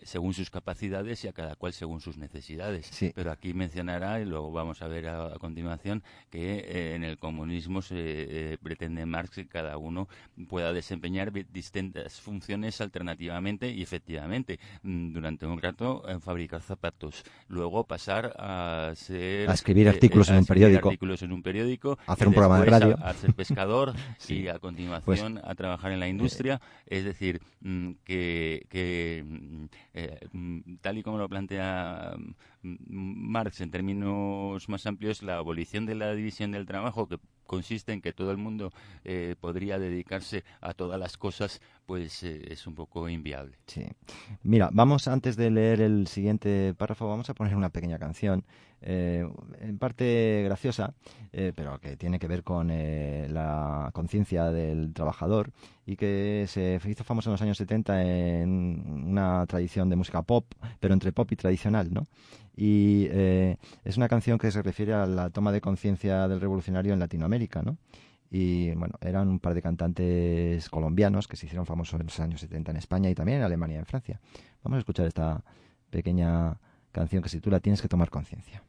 según sus capacidades y a cada cual según sus necesidades. Pero aquí mencionará, y luego vamos a ver a, continuación, que eh, en el comunismo se eh, pretende Marx que cada uno pueda desempeñar distintas funciones alternativamente y efectivamente mm, durante un rato fabricar zapatos, luego pasar a ser... A escribir artículos en un periódico. artículos en un periódico. hacer un programa de radio. A, ser pescador [laughs] y a continuación pues, a trabajar en la industria. es decir, mm, que, que mm, eh, mm, tal y como lo plantea Marx en términos más amplios, la abolición de la división del trabajo, que consiste en que todo el mundo eh, podría dedicarse a todas las cosas, pues eh, es un poco inviable. Sí. Mira, vamos antes de leer el siguiente párrafo, vamos a poner una pequeña canción, eh, en parte graciosa, pero que tiene que ver con la conciencia del trabajador y que se hizo famosa en los años 70 en una tradición de música pop, pero entre pop y tradicional, ¿no? Y eh, es una canción que se refiere a la toma de conciencia del revolucionario en Latinoamérica, ¿no? Y bueno, eran un par de cantantes colombianos que se hicieron famosos en los años 70 en España y también en Alemania y en Francia. Vamos a escuchar esta pequeña canción que se titula Tienes que tomar conciencia.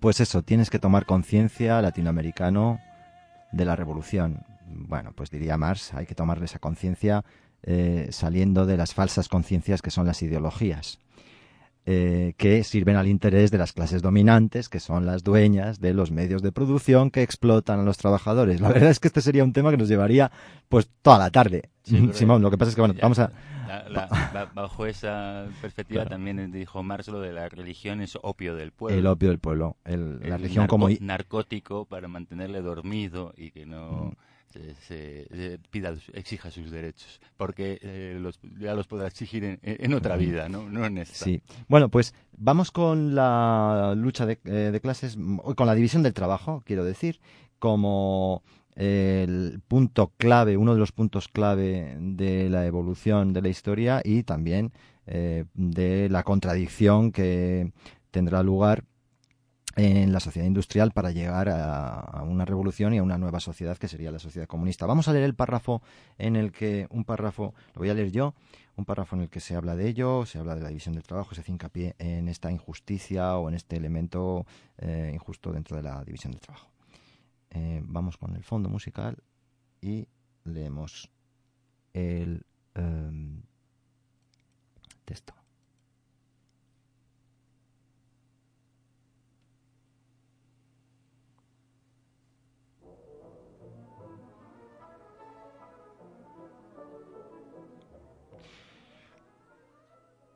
Pues eso, tienes que tomar conciencia latinoamericano de la revolución. Bueno, pues diría Marx, hay que tomar esa conciencia eh, saliendo de las falsas conciencias que son las ideologías. Eh, que sirven al interés de las clases dominantes, que son las dueñas de los medios de producción que explotan a los trabajadores. La verdad es que este sería un tema que nos llevaría pues toda la tarde. [laughs] Simón, lo que pasa es que bueno, vamos a... bajo esa perspectiva también dijo Marx lo de la religión es opio del pueblo. El opio del pueblo, la religión como... Narcótico para mantenerle dormido y que no... Mm se, pida, exija sus derechos, porque eh, los, ya los podrá exigir en, otra vida, ¿no? no en esta. Sí. Bueno, pues vamos con la lucha de, eh, de clases, con la división del trabajo, quiero decir, como el punto clave, uno de los puntos clave de la evolución de la historia y también eh, de la contradicción que tendrá lugar en la sociedad industrial para llegar a, una revolución y a una nueva sociedad que sería la sociedad comunista. Vamos a leer el párrafo en el que, un párrafo, lo voy a leer yo, un párrafo en el que se habla de ello, se habla de la división del trabajo, se hace hincapié en esta injusticia o en este elemento eh, injusto dentro de la división del trabajo. Eh, vamos con el fondo musical y leemos el em, texto.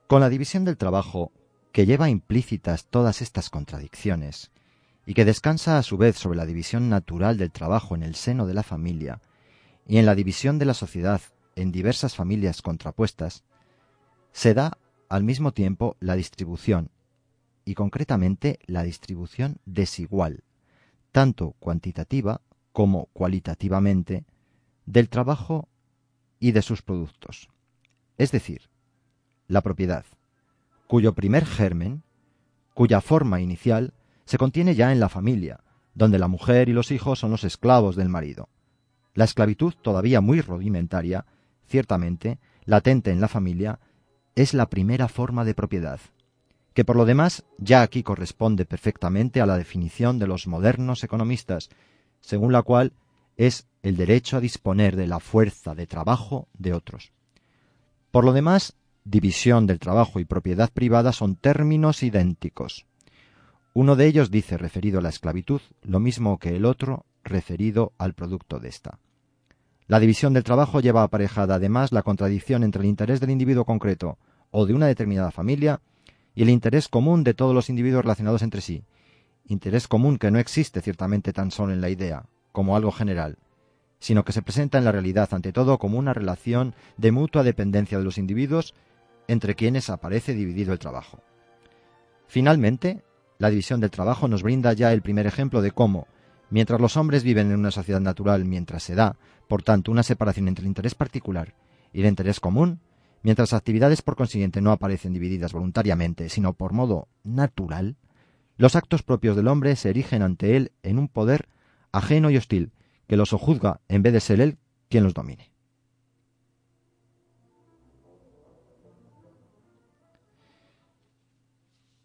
Con la división del trabajo, que lleva implícitas todas estas contradicciones, y que descansa a su vez sobre la división natural del trabajo en el seno de la familia, y en la división de la sociedad en diversas familias contrapuestas, se da al mismo tiempo la distribución, y concretamente la distribución desigual, tanto cuantitativa como cualitativamente, del trabajo y de sus productos. Es decir, la propiedad, cuyo primer germen, cuya forma inicial, se contiene ya en la familia, donde la mujer y los hijos son los esclavos del marido. La esclavitud, todavía muy rudimentaria, ciertamente, latente en la familia, es la primera forma de propiedad, que por lo demás ya aquí corresponde perfectamente a la definición de los modernos economistas, según la cual es el derecho a disponer de la fuerza de trabajo de otros. Por lo demás, división del trabajo y propiedad privada son términos idénticos. Uno de ellos dice referido a la esclavitud lo mismo que el otro referido al producto de ésta. La división del trabajo lleva aparejada además la contradicción entre el interés del individuo concreto o de una determinada familia y el interés común de todos los individuos relacionados entre sí, interés común que no existe ciertamente tan solo en la idea, como algo general, sino que se presenta en la realidad ante todo como una relación de mutua dependencia de los individuos entre quienes aparece dividido el trabajo. Finalmente, la división del trabajo nos brinda ya el primer ejemplo de cómo, mientras los hombres viven en una sociedad natural mientras se da, por tanto, una separación entre el interés particular y el interés común, mientras las actividades por consiguiente no aparecen divididas voluntariamente, sino por modo natural, los actos propios del hombre se erigen ante él en un poder ajeno y hostil, que los sojuzga en vez de ser él quien los domine.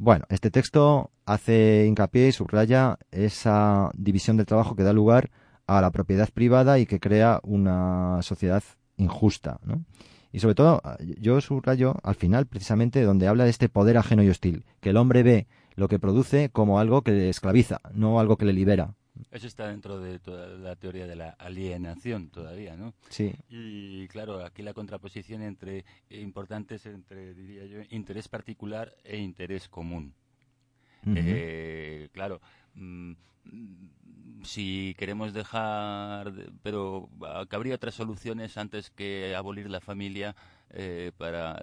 Bueno, este texto hace hincapié y subraya esa división del trabajo que da lugar a la propiedad privada y que crea una sociedad injusta. ¿no? Y sobre todo, yo subrayo al final precisamente donde habla de este poder ajeno y hostil, que el hombre ve lo que produce como algo que le esclaviza, no algo que le libera. Eso está dentro de toda la teoría de la alienación todavía, ¿no? Sí. Y claro, aquí la contraposición entre importantes entre, diría yo, interés particular e interés común. eh, claro, mmm, si queremos dejar, pero habría otras soluciones antes que abolir la familia eh, para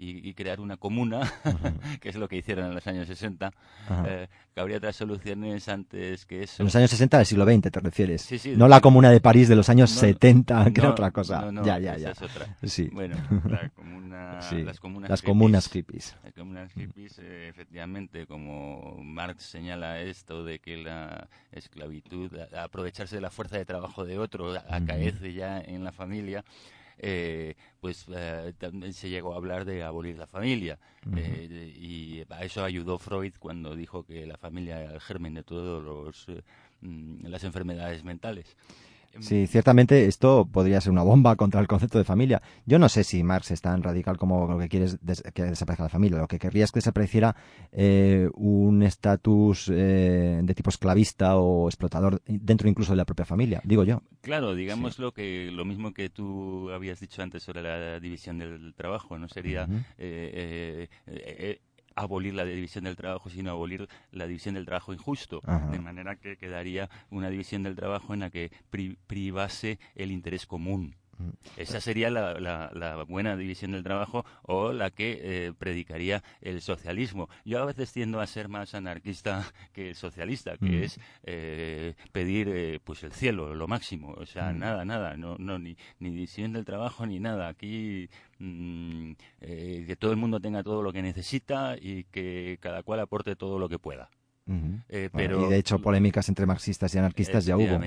y, crear una comuna, [laughs] que es lo que hicieron en los años 60, eh, que habría otras soluciones antes que eso. En los años 60 del siglo XX te refieres. Sí, sí, no la comuna de París de los años 70, [laughs] que era otra cosa. ya, ya, ya. es otra. Sí. Bueno, [laughs] la comuna, las comunas las comunas hippies. Las comunas hippies, eh, efectivamente, como Marx señala esto de que la esclavitud, aprovecharse de la fuerza de trabajo de otro, acaece ya en la familia eh, pues eh, también se llegó a hablar de abolir la familia. Eh, y a eso ayudó Freud cuando dijo que la familia era el germen de todas mm, las enfermedades mentales. Sí, ciertamente esto podría ser una bomba contra el concepto de familia. Yo no sé si Marx es tan radical como lo que quiere es que desaparezca la familia. Lo que querría es que desapareciera eh, un estatus eh, de tipo esclavista o explotador dentro incluso de la propia familia, digo yo. Claro, digamos lo que lo mismo que tú habías dicho antes sobre la división del trabajo, no sería abolir la división del trabajo, sino abolir la división del trabajo injusto, de manera que quedaría una división del trabajo en la que privase el interés común. Mm. Esa sería la, buena división del trabajo o la que eh, predicaría el socialismo. Yo a veces tiendo a ser más anarquista que socialista, que mm. es eh, pedir eh, pues el cielo, lo máximo. O sea, mm. nada, nada, no, no ni, ni división del trabajo ni nada. Aquí que todo el mundo tenga todo lo que necesita y que cada cual aporte todo lo que pueda. Eh, pero, y de hecho polémicas entre marxistas y anarquistas ya hubo.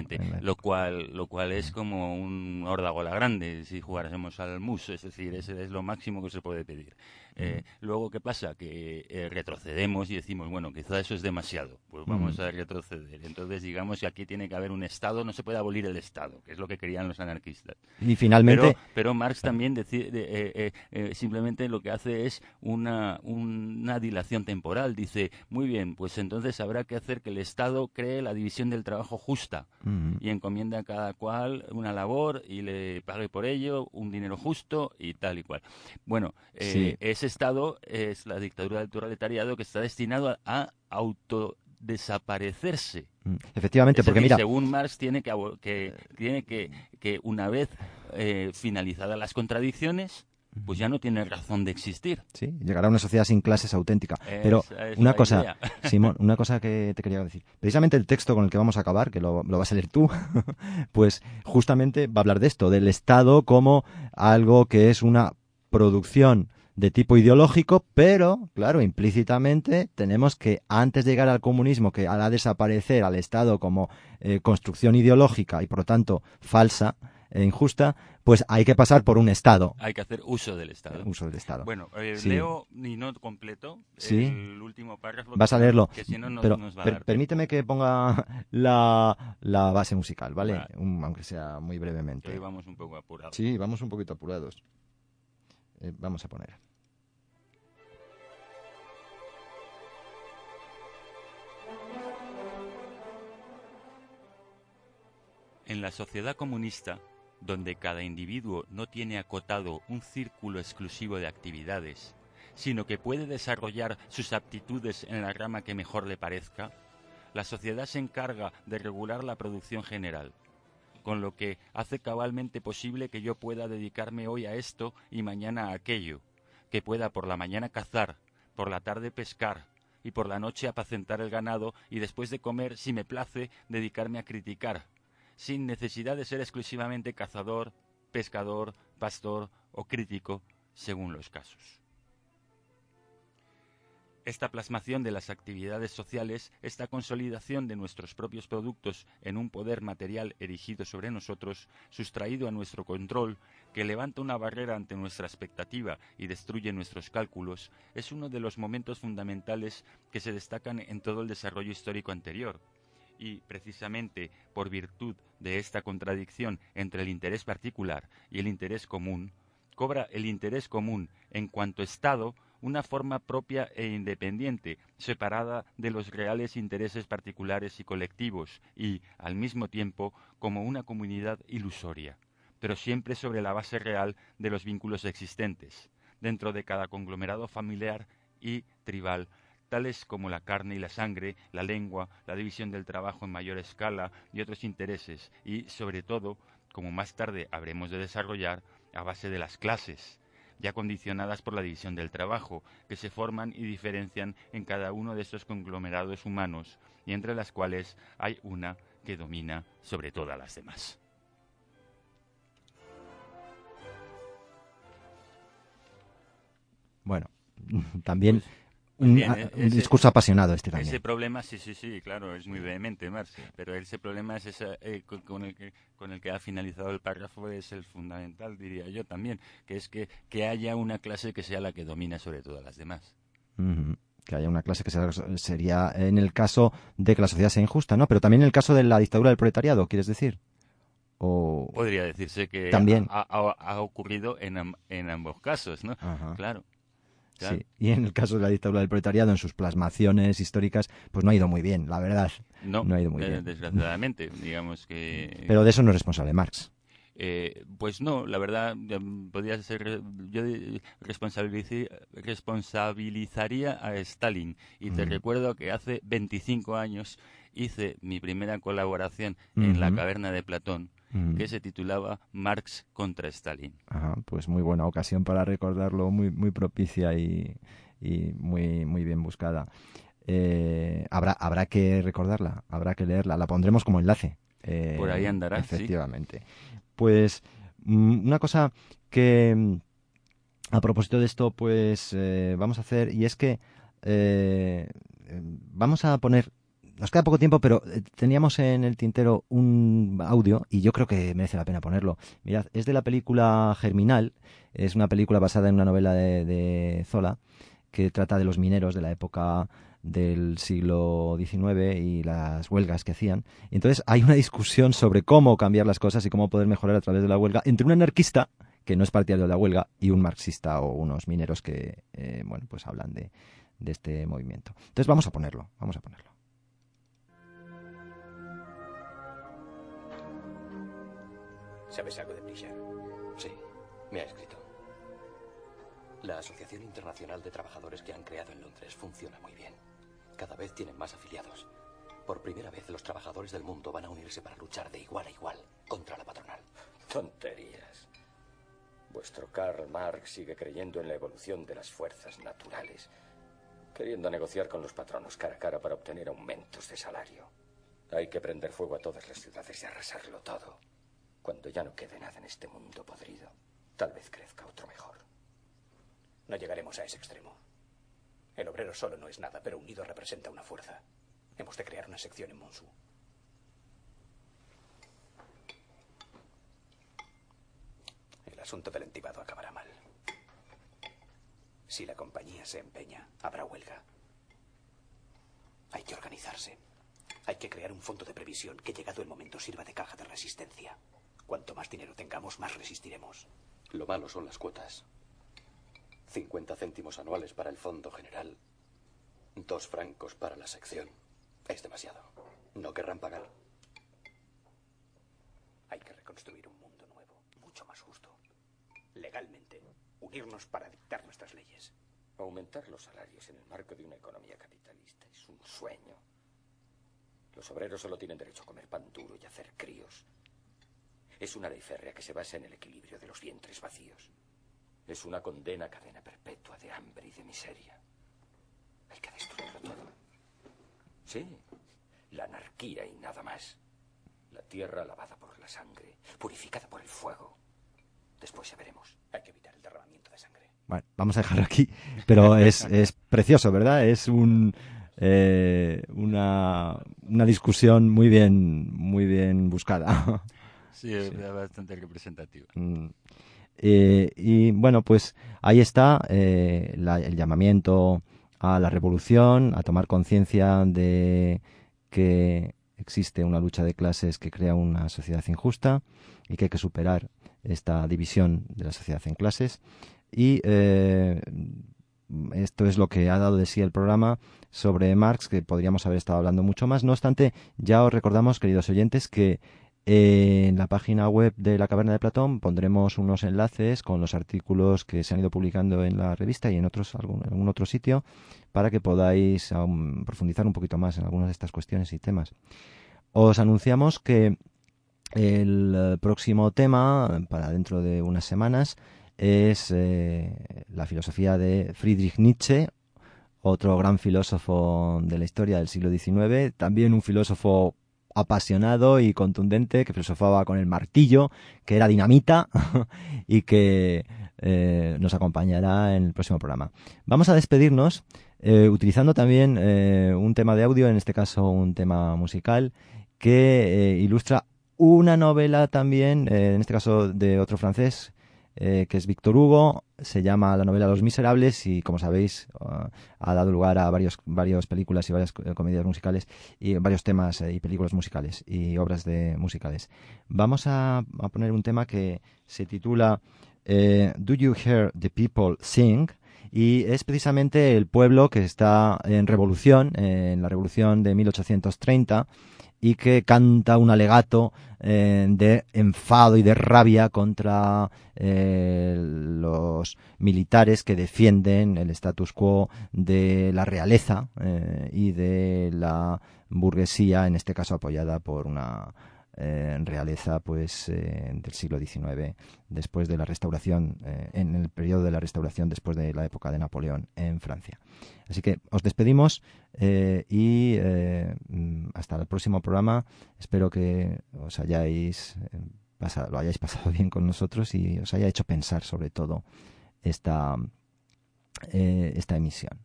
Lo cual, lo cual es como un órdago a la grande si jugásemos al mus, es decir, ese es lo máximo que se puede pedir. Eh, luego, ¿qué pasa? Que eh, retrocedemos y decimos, bueno, quizá eso es demasiado, pues vamos a retroceder. Entonces, digamos que aquí tiene que haber un Estado, no se puede abolir el Estado, que es lo que querían los anarquistas. Y finalmente... Pero, Marx también decide, simplemente lo que hace es una, una dilación temporal. Dice, muy bien, pues entonces habrá que hacer que el Estado cree la división del trabajo justa y encomienda a cada cual una labor y le pague por ello un dinero justo y tal y cual. Bueno, eh, ese Estado es la dictadura del proletariado que está destinado a, autodesaparecerse. Mm, efectivamente, porque mira. Según Marx, tiene que, que, tiene que, que una vez eh, finalizadas las contradicciones, pues ya no tiene razón de existir. Sí, llegará a una sociedad sin clases auténtica. Pero una cosa, [laughs] Simón, una cosa que te quería decir. Precisamente el texto con el que vamos a acabar, que lo, lo vas a leer tú, [laughs] pues justamente va a hablar de esto, del Estado como algo que es una producción de tipo ideológico, pero, claro, implícitamente tenemos que, antes de llegar al comunismo, que hará desaparecer al Estado como eh, construcción ideológica y, por lo tanto, falsa e injusta, pues hay que pasar por un Estado. Hay que hacer uso del Estado. Uso del Estado. Bueno, eh, leo y no completo el último párrafo. Vas a leerlo. pero permíteme que ponga [laughs] la, base musical, ¿vale? aunque sea muy brevemente. Hoy vamos un poco apurados. Sí, vamos un poquito apurados. Eh, vamos a poner. En la sociedad comunista, donde cada individuo no tiene acotado un círculo exclusivo de actividades, sino que puede desarrollar sus aptitudes en la rama que mejor le parezca, la sociedad se encarga de regular la producción general, con lo que hace cabalmente posible que yo pueda dedicarme hoy a esto y mañana a aquello, que pueda por la mañana cazar, por la tarde pescar y por la noche apacentar el ganado y después de comer, si me place, dedicarme a criticar, sin necesidad de ser exclusivamente cazador, pescador, pastor o crítico, según los casos. Esta plasmación de las actividades sociales, esta consolidación de nuestros propios productos en un poder material erigido sobre nosotros, sustraído a nuestro control, que levanta una barrera ante nuestra expectativa y destruye nuestros cálculos, es uno de los momentos fundamentales que se destacan en todo el desarrollo histórico anterior. Y, precisamente por virtud de esta contradicción entre el interés particular y el interés común, cobra el interés común en cuanto Estado una forma propia e independiente, separada de los reales intereses particulares y colectivos, y, al mismo tiempo, como una comunidad ilusoria, pero siempre sobre la base real de los vínculos existentes, dentro de cada conglomerado familiar y tribal, tales como la carne y la sangre, la lengua, la división del trabajo en mayor escala y otros intereses, y, sobre todo, como más tarde habremos de desarrollar, a base de las clases, ya condicionadas por la división del trabajo, que se forman y diferencian en cada uno de estos conglomerados humanos, y entre las cuales hay una que domina sobre todas las demás. Bueno, [laughs] también pues, un, discurso apasionado este también. Ese problema, sí, sí, sí, claro, es muy vehemente, Marx, pero ese problema es eh, con, el que, con el que ha finalizado el párrafo es el fundamental, diría yo también, que es que, que haya una clase que sea la que domina sobre todas las demás. Que haya una clase que sería en el caso de que la sociedad sea injusta, ¿no? Pero también en el caso de la dictadura del proletariado, ¿quieres decir? O... Podría decirse que ¿También? Ha, ocurrido en, en ambos casos, ¿no? Claro. Y en el caso de la dictadura del proletariado, en sus plasmaciones históricas, pues no ha ido muy bien, la verdad. No, ha ido muy eh, bien. Desgraciadamente, [laughs] digamos que. Pero de eso no es responsable Marx. Eh, pues no, la verdad, podría ser. Yo responsabilizaría a Stalin. Y te recuerdo que hace 25 años hice mi primera colaboración en La Caverna de Platón que se titulaba Marx contra Stalin. pues muy buena ocasión para recordarlo, muy, muy propicia y, muy, muy bien buscada. Eh, habrá, habrá que recordarla, habrá que leerla, la pondremos como enlace. Eh, Por ahí andará. Efectivamente. Pues mm, una cosa que mm, a propósito de esto, pues eh, vamos a hacer, y es que vamos a poner nos queda poco tiempo, pero eh, teníamos en el tintero un audio y yo creo que merece la pena ponerlo. Mirad, es de la película Germinal, es una película basada en una novela de, Zola que trata de los mineros de la época del siglo XIX y las huelgas que hacían. entonces hay una discusión sobre cómo cambiar las cosas y cómo poder mejorar a través de la huelga entre un anarquista que no es partidario de la huelga y un marxista o unos mineros que eh, bueno pues hablan de, de este movimiento. Entonces vamos a ponerlo, vamos a ponerlo. ¿Sabes algo de Brisher? Sí, me ha escrito. La Asociación Internacional de Trabajadores que han creado en Londres funciona muy bien. Cada vez tienen más afiliados. Por primera vez los trabajadores del mundo van a unirse para luchar de igual a igual contra la patronal. Tonterías. Vuestro Karl Marx sigue creyendo en la evolución de las fuerzas naturales, queriendo negociar con los patronos cara a cara para obtener aumentos de salario. Hay que prender fuego a todas las ciudades y arrasarlo todo. Cuando ya no quede nada en este mundo podrido, tal vez crezca otro mejor. No llegaremos a ese extremo. El obrero solo no es nada, pero unido representa una fuerza. Hemos de crear una sección en Monsu. El asunto del entibado acabará mal. Si la compañía se empeña, habrá huelga. Hay que organizarse. Hay que crear un fondo de previsión que, llegado el momento, sirva de caja de resistencia. Cuanto más dinero tengamos, más resistiremos. Lo malo son las cuotas. 50 céntimos anuales para el fondo general, dos francos para la sección. Es demasiado. No querrán pagar. Hay que reconstruir un mundo nuevo, mucho más justo. Legalmente, unirnos para dictar nuestras leyes. Aumentar los salarios en el marco de una economía capitalista es un sueño. Los obreros solo tienen derecho a comer pan duro y a hacer críos. Es una ley férrea que se basa en el equilibrio de los vientres vacíos. Es una condena cadena perpetua de hambre y de miseria. Hay que destruirlo todo. Sí, la anarquía y nada más. La tierra lavada por la sangre, purificada por el fuego. Después ya veremos. Hay que evitar el derramamiento de sangre. Bueno, vamos a dejarlo aquí, pero es, es precioso, ¿verdad? Es un, eh, una, una discusión muy bien, muy bien buscada. Sí, es bastante representativa. Mm. Eh, y bueno, pues ahí está eh, la- el llamamiento a la revolución, a tomar conciencia de que existe una lucha de clases que crea una sociedad injusta y que hay que superar esta división de la sociedad en clases. Y eh, esto es lo que ha dado de sí el programa sobre Marx, que podríamos haber estado hablando mucho más. No obstante, ya os recordamos, queridos oyentes, que en la página web de la Caverna de Platón pondremos unos enlaces con los artículos que se han ido publicando en la revista y en otros algún, otro sitio para que podáis profundizar un poquito más en algunas de estas cuestiones y temas. Os anunciamos que el próximo tema, para dentro de unas semanas, es eh, la filosofía de Friedrich Nietzsche, otro gran filósofo de la historia del siglo XIX, también un filósofo apasionado y contundente que filosofaba con el martillo, que era dinamita [laughs] y que eh, nos acompañará en el próximo programa. Vamos a despedirnos eh, utilizando también eh, un tema de audio, en este caso un tema musical, que ilustra una novela también, en este caso de otro francés, eh, que es Víctor Hugo, se llama la novela Los Miserables y como sabéis uh, ha dado lugar a varios, varias películas y varias eh, comedias musicales y varios temas eh, y películas musicales y obras de musicales. Vamos a, a poner un tema que se titula eh, Do You Hear the People Sing? y es precisamente el pueblo que está en revolución, eh, en la revolución de 1830 y que canta un alegato eh, de enfado y de rabia contra eh, los militares que defienden el status quo de la realeza eh, y de la burguesía, en este caso apoyada por una eh, realeza pues eh, del siglo XIX, después de la restauración, eh, en el periodo de la restauración después de la época de Napoleón en Francia. Así que os despedimos y hasta el próximo programa. Espero que os hayáis pasado, lo hayáis pasado [laughs] bien con nosotros y os haya hecho pensar sobre todo esta, esta emisión.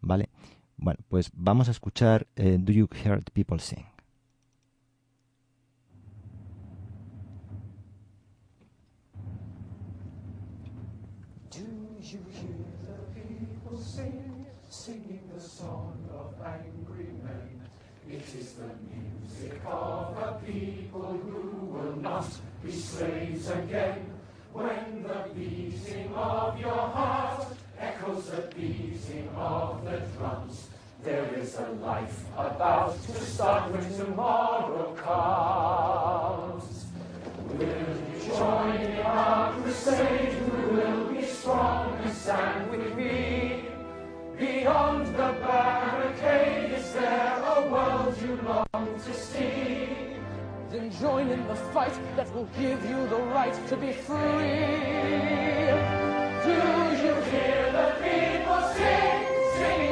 ¿Vale? Bueno, pues vamos a escuchar Do You Hear People Sing? Not be slaves again. When the beating of your heart echoes the beating of the drums, there is a life about to start when tomorrow comes. Will you join in our crusade? Who will be strong and stand with me? Beyond the barricade, is there join in the fight that will give you the right to be free. Do you hear the people sing, singing